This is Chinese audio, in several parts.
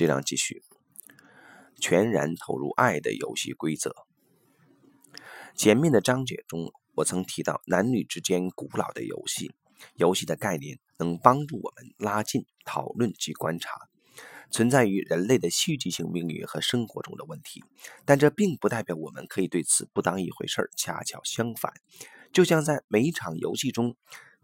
这样继续，全然投入爱的游戏规则。前面的章节中，我曾提到男女之间古老的游戏，游戏的概念能帮助我们拉近讨论及观察存在于人类的戏剧性命运和生活中的问题，但这并不代表我们可以对此不当一回事。恰巧相反，就像在每一场游戏中。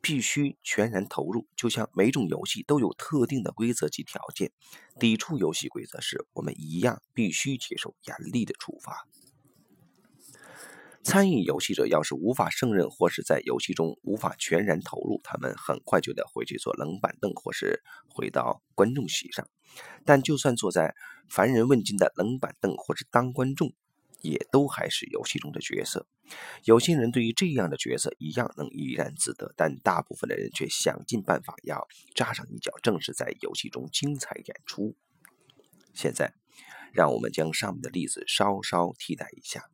必须全然投入，就像每种游戏都有特定的规则及条件。抵触游戏规则时，我们一样必须接受严厉的处罚。参与游戏者要是无法胜任，或是在游戏中无法全然投入，他们很快就得回去坐冷板凳，或是回到观众席上。但就算坐在凡人问津的冷板凳，或是当观众。也都还是游戏中的角色，有些人对于这样的角色一样能怡然自得，但大部分的人却想尽办法要扎上一脚，正是在游戏中精彩演出。现在。让我们将上面的例子稍稍替代一下。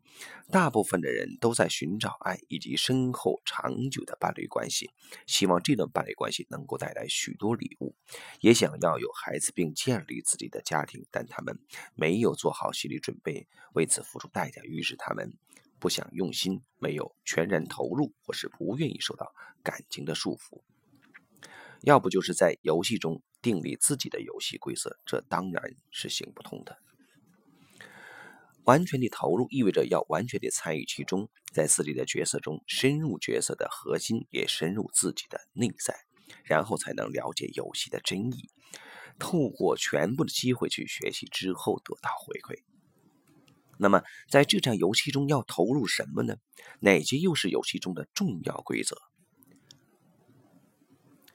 大部分的人都在寻找爱以及深厚长久的伴侣关系，希望这段伴侣关系能够带来许多礼物，也想要有孩子并建立自己的家庭，但他们没有做好心理准备，为此付出代价。于是他们不想用心，没有全然投入，或是不愿意受到感情的束缚。要不就是在游戏中订立自己的游戏规则，这当然是行不通的。完全的投入意味着要完全的参与其中，在自己的角色中深入角色的核心，也深入自己的内在，然后才能了解游戏的真意。透过全部的机会去学习之后得到回馈。那么在这场游戏中要投入什么呢？哪些又是游戏中的重要规则？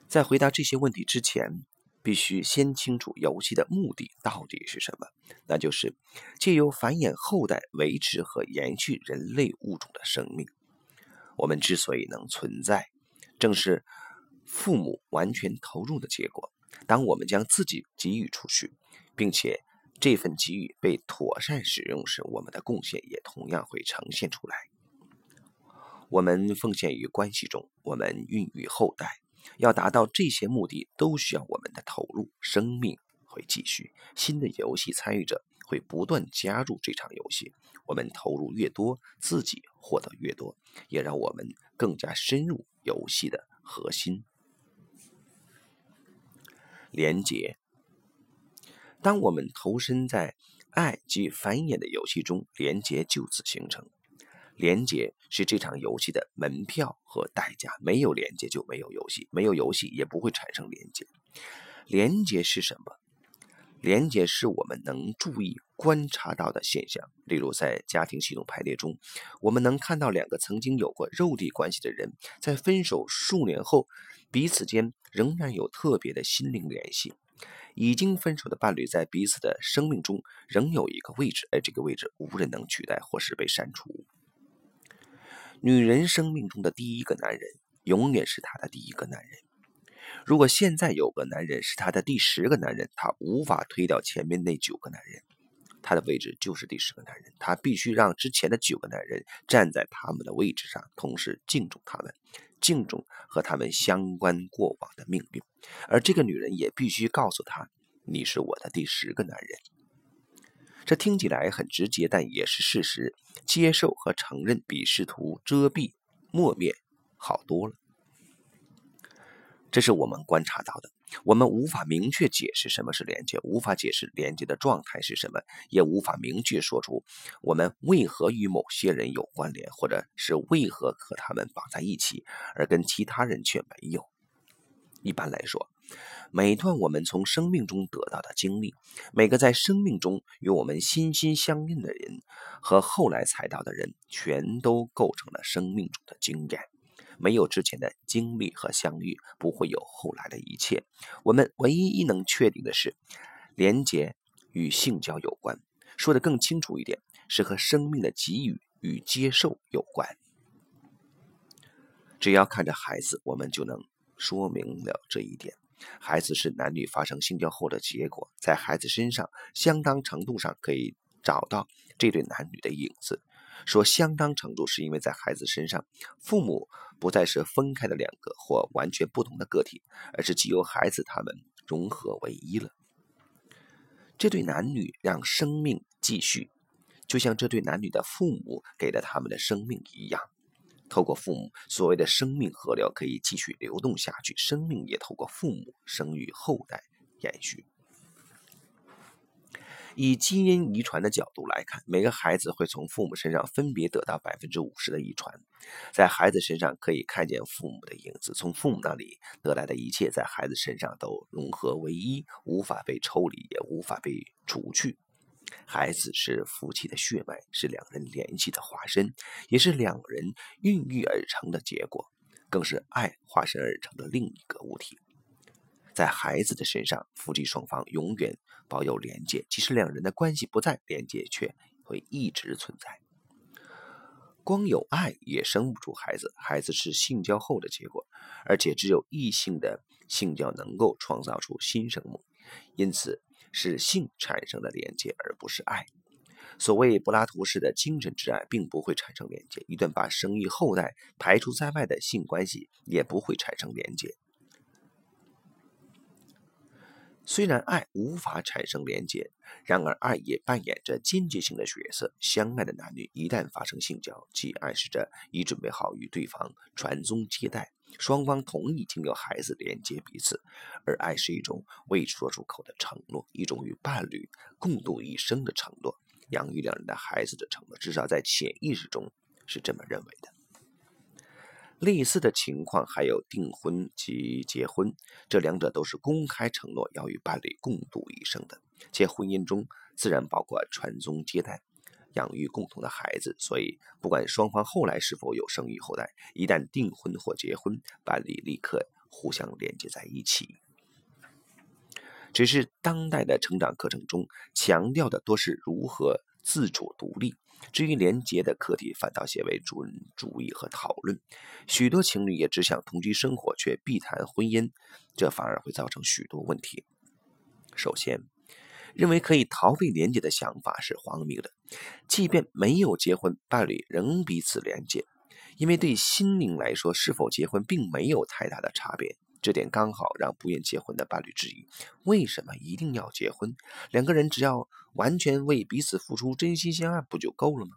在回答这些问题之前。必须先清楚游戏的目的到底是什么，那就是借由繁衍后代维持和延续人类物种的生命。我们之所以能存在，正是父母完全投入的结果。当我们将自己给予出去，并且这份给予被妥善使用时，我们的贡献也同样会呈现出来。我们奉献于关系中，我们孕育后代。要达到这些目的，都需要我们的投入。生命会继续，新的游戏参与者会不断加入这场游戏。我们投入越多，自己获得越多，也让我们更加深入游戏的核心。连结。当我们投身在爱及繁衍的游戏中，连结就此形成。连接是这场游戏的门票和代价，没有连接就没有游戏，没有游戏也不会产生连接。连接是什么？连接是我们能注意观察到的现象，例如在家庭系统排列中，我们能看到两个曾经有过肉体关系的人，在分手数年后，彼此间仍然有特别的心灵联系。已经分手的伴侣在彼此的生命中仍有一个位置，而这个位置无人能取代或是被删除。女人生命中的第一个男人，永远是她的第一个男人。如果现在有个男人是她的第十个男人，她无法推掉前面那九个男人，她的位置就是第十个男人。她必须让之前的九个男人站在他们的位置上，同时敬重他们，敬重和他们相关过往的命运。而这个女人也必须告诉他：“你是我的第十个男人。”这听起来很直接，但也是事实。接受和承认比试图遮蔽、抹灭好多了。这是我们观察到的。我们无法明确解释什么是连接，无法解释连接的状态是什么，也无法明确说出我们为何与某些人有关联，或者是为何和他们绑在一起，而跟其他人却没有。一般来说。每段我们从生命中得到的经历，每个在生命中与我们心心相印的人和后来才到的人，全都构成了生命中的经验。没有之前的经历和相遇，不会有后来的一切。我们唯一能确定的是，连结与性交有关。说的更清楚一点，是和生命的给予与接受有关。只要看着孩子，我们就能说明了这一点。孩子是男女发生性交后的结果，在孩子身上相当程度上可以找到这对男女的影子。说相当程度，是因为在孩子身上，父母不再是分开的两个或完全不同的个体，而是既有孩子他们融合为一了。这对男女让生命继续，就像这对男女的父母给了他们的生命一样。透过父母，所谓的生命河流可以继续流动下去，生命也透过父母生育后代延续。以基因遗传的角度来看，每个孩子会从父母身上分别得到百分之五十的遗传，在孩子身上可以看见父母的影子，从父母那里得来的一切，在孩子身上都融合为一，无法被抽离，也无法被除去。孩子是夫妻的血脉，是两人联系的化身，也是两人孕育而成的结果，更是爱化身而成的另一个物体。在孩子的身上，夫妻双方永远保有连接，即使两人的关系不在，连接却会一直存在。光有爱也生不出孩子，孩子是性交后的结果，而且只有异性的性交能够创造出新生命，因此是性产生了连接，而不是爱。所谓柏拉图式的精神之爱，并不会产生连接。一段把生育后代排除在外的性关系，也不会产生连接。虽然爱无法产生连接，然而爱也扮演着间接性的角色。相爱的男女一旦发生性交，即暗示着已准备好与对方传宗接代，双方同意经由孩子连接彼此。而爱是一种未说出口的承诺，一种与伴侣共度一生的承诺，养育两人的孩子的承诺。至少在潜意识中是这么认为的。类似的情况还有订婚及结婚，这两者都是公开承诺要与伴侣共度一生的，且婚姻中自然包括传宗接代、养育共同的孩子。所以，不管双方后来是否有生育后代，一旦订婚或结婚，伴侣立刻互相连接在一起。只是当代的成长课程中强调的多是如何自主独立。至于连结的课题，反倒写为主人主义和讨论。许多情侣也只想同居生活，却避谈婚姻，这反而会造成许多问题。首先，认为可以逃避连接的想法是荒谬的。即便没有结婚，伴侣仍彼此连接，因为对心灵来说，是否结婚并没有太大的差别。这点刚好让不愿结婚的伴侣质疑：为什么一定要结婚？两个人只要完全为彼此付出，真心相爱不就够了吗？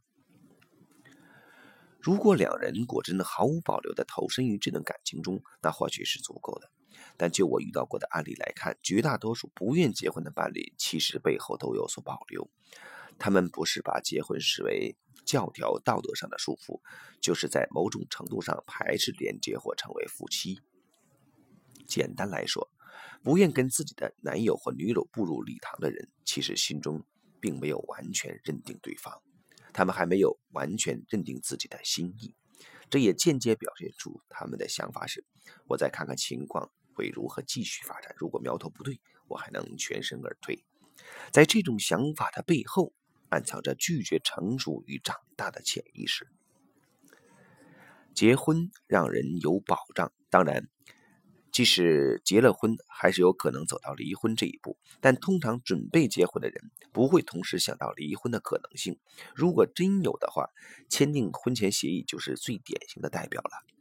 如果两人果真毫无保留地投身于这段感情中，那或许是足够的。但就我遇到过的案例来看，绝大多数不愿结婚的伴侣，其实背后都有所保留。他们不是把结婚视为教条道德上的束缚，就是在某种程度上排斥连接或成为夫妻。简单来说，不愿跟自己的男友或女友步入礼堂的人，其实心中并没有完全认定对方，他们还没有完全认定自己的心意。这也间接表现出他们的想法是：我再看看情况会如何继续发展，如果苗头不对，我还能全身而退。在这种想法的背后，暗藏着拒绝成熟与长大的潜意识。结婚让人有保障，当然。即使结了婚，还是有可能走到离婚这一步。但通常准备结婚的人不会同时想到离婚的可能性。如果真有的话，签订婚前协议就是最典型的代表了。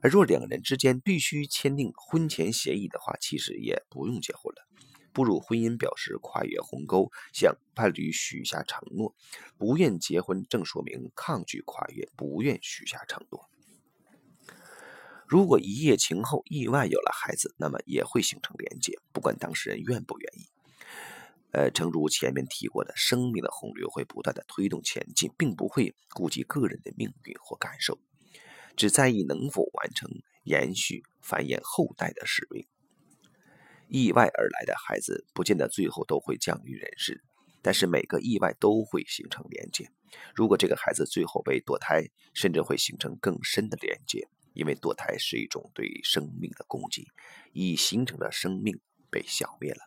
而若两人之间必须签订婚前协议的话，其实也不用结婚了。步入婚姻表示跨越鸿沟，向伴侣许下承诺。不愿结婚，正说明抗拒跨越，不愿许下承诺。如果一夜情后意外有了孩子，那么也会形成连结，不管当事人愿不愿意。呃，正如前面提过的，生命的洪流会不断的推动前进，并不会顾及个人的命运或感受，只在意能否完成延续繁衍后代的使命。意外而来的孩子，不见得最后都会降于人世，但是每个意外都会形成连接。如果这个孩子最后被堕胎，甚至会形成更深的连接。因为堕胎是一种对生命的攻击，已形成的生命被消灭了。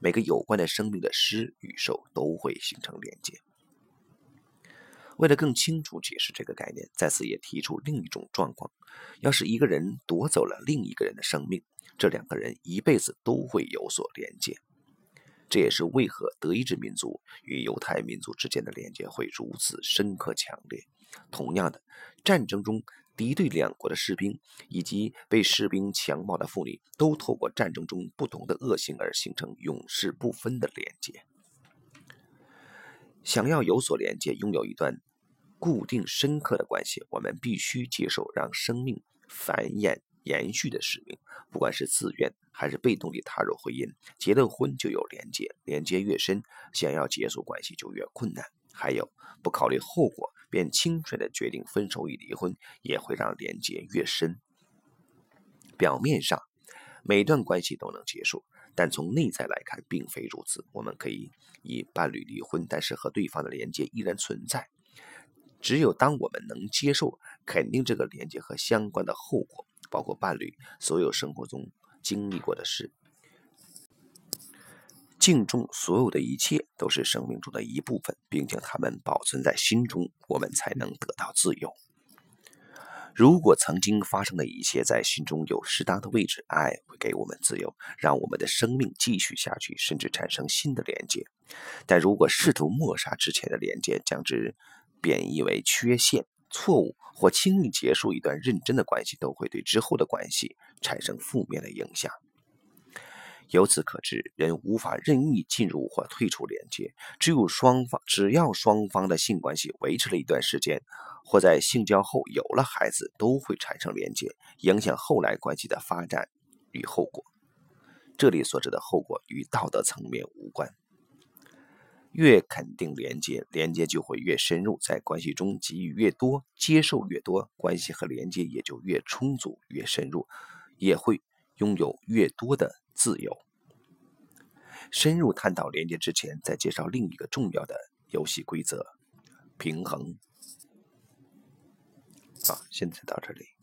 每个有关的生命的失与受都会形成连接。为了更清楚解释这个概念，在此也提出另一种状况：要是一个人夺走了另一个人的生命，这两个人一辈子都会有所连接。这也是为何德意志民族与犹太民族之间的连接会如此深刻强烈。同样的，战争中。敌对两国的士兵以及被士兵强暴的妇女，都透过战争中不同的恶行而形成永世不分的连接。想要有所连接，拥有一段固定深刻的关系，我们必须接受让生命繁衍延续的使命。不管是自愿还是被动地踏入婚姻，结了婚就有连接，连接越深，想要结束关系就越困难。还有，不考虑后果便轻率地决定分手与离婚，也会让连接越深。表面上，每段关系都能结束。但从内在来看，并非如此。我们可以以伴侣离婚，但是和对方的连接依然存在。只有当我们能接受、肯定这个连接和相关的后果，包括伴侣所有生活中经历过的事，敬重所有的一切都是生命中的一部分，并将它们保存在心中，我们才能得到自由。如果曾经发生的一切在心中有适当的位置，爱会给我们自由，让我们的生命继续下去，甚至产生新的连接。但如果试图抹杀之前的连接，将之贬义为缺陷、错误，或轻易结束一段认真的关系，都会对之后的关系产生负面的影响。由此可知，人无法任意进入或退出连接。只有双方，只要双方的性关系维持了一段时间，或在性交后有了孩子，都会产生连接，影响后来关系的发展与后果。这里所指的后果与道德层面无关。越肯定连接，连接就会越深入，在关系中给予越多，接受越多，关系和连接也就越充足、越深入，也会拥有越多的。自由。深入探讨连接之前，再介绍另一个重要的游戏规则：平衡。好，现在到这里。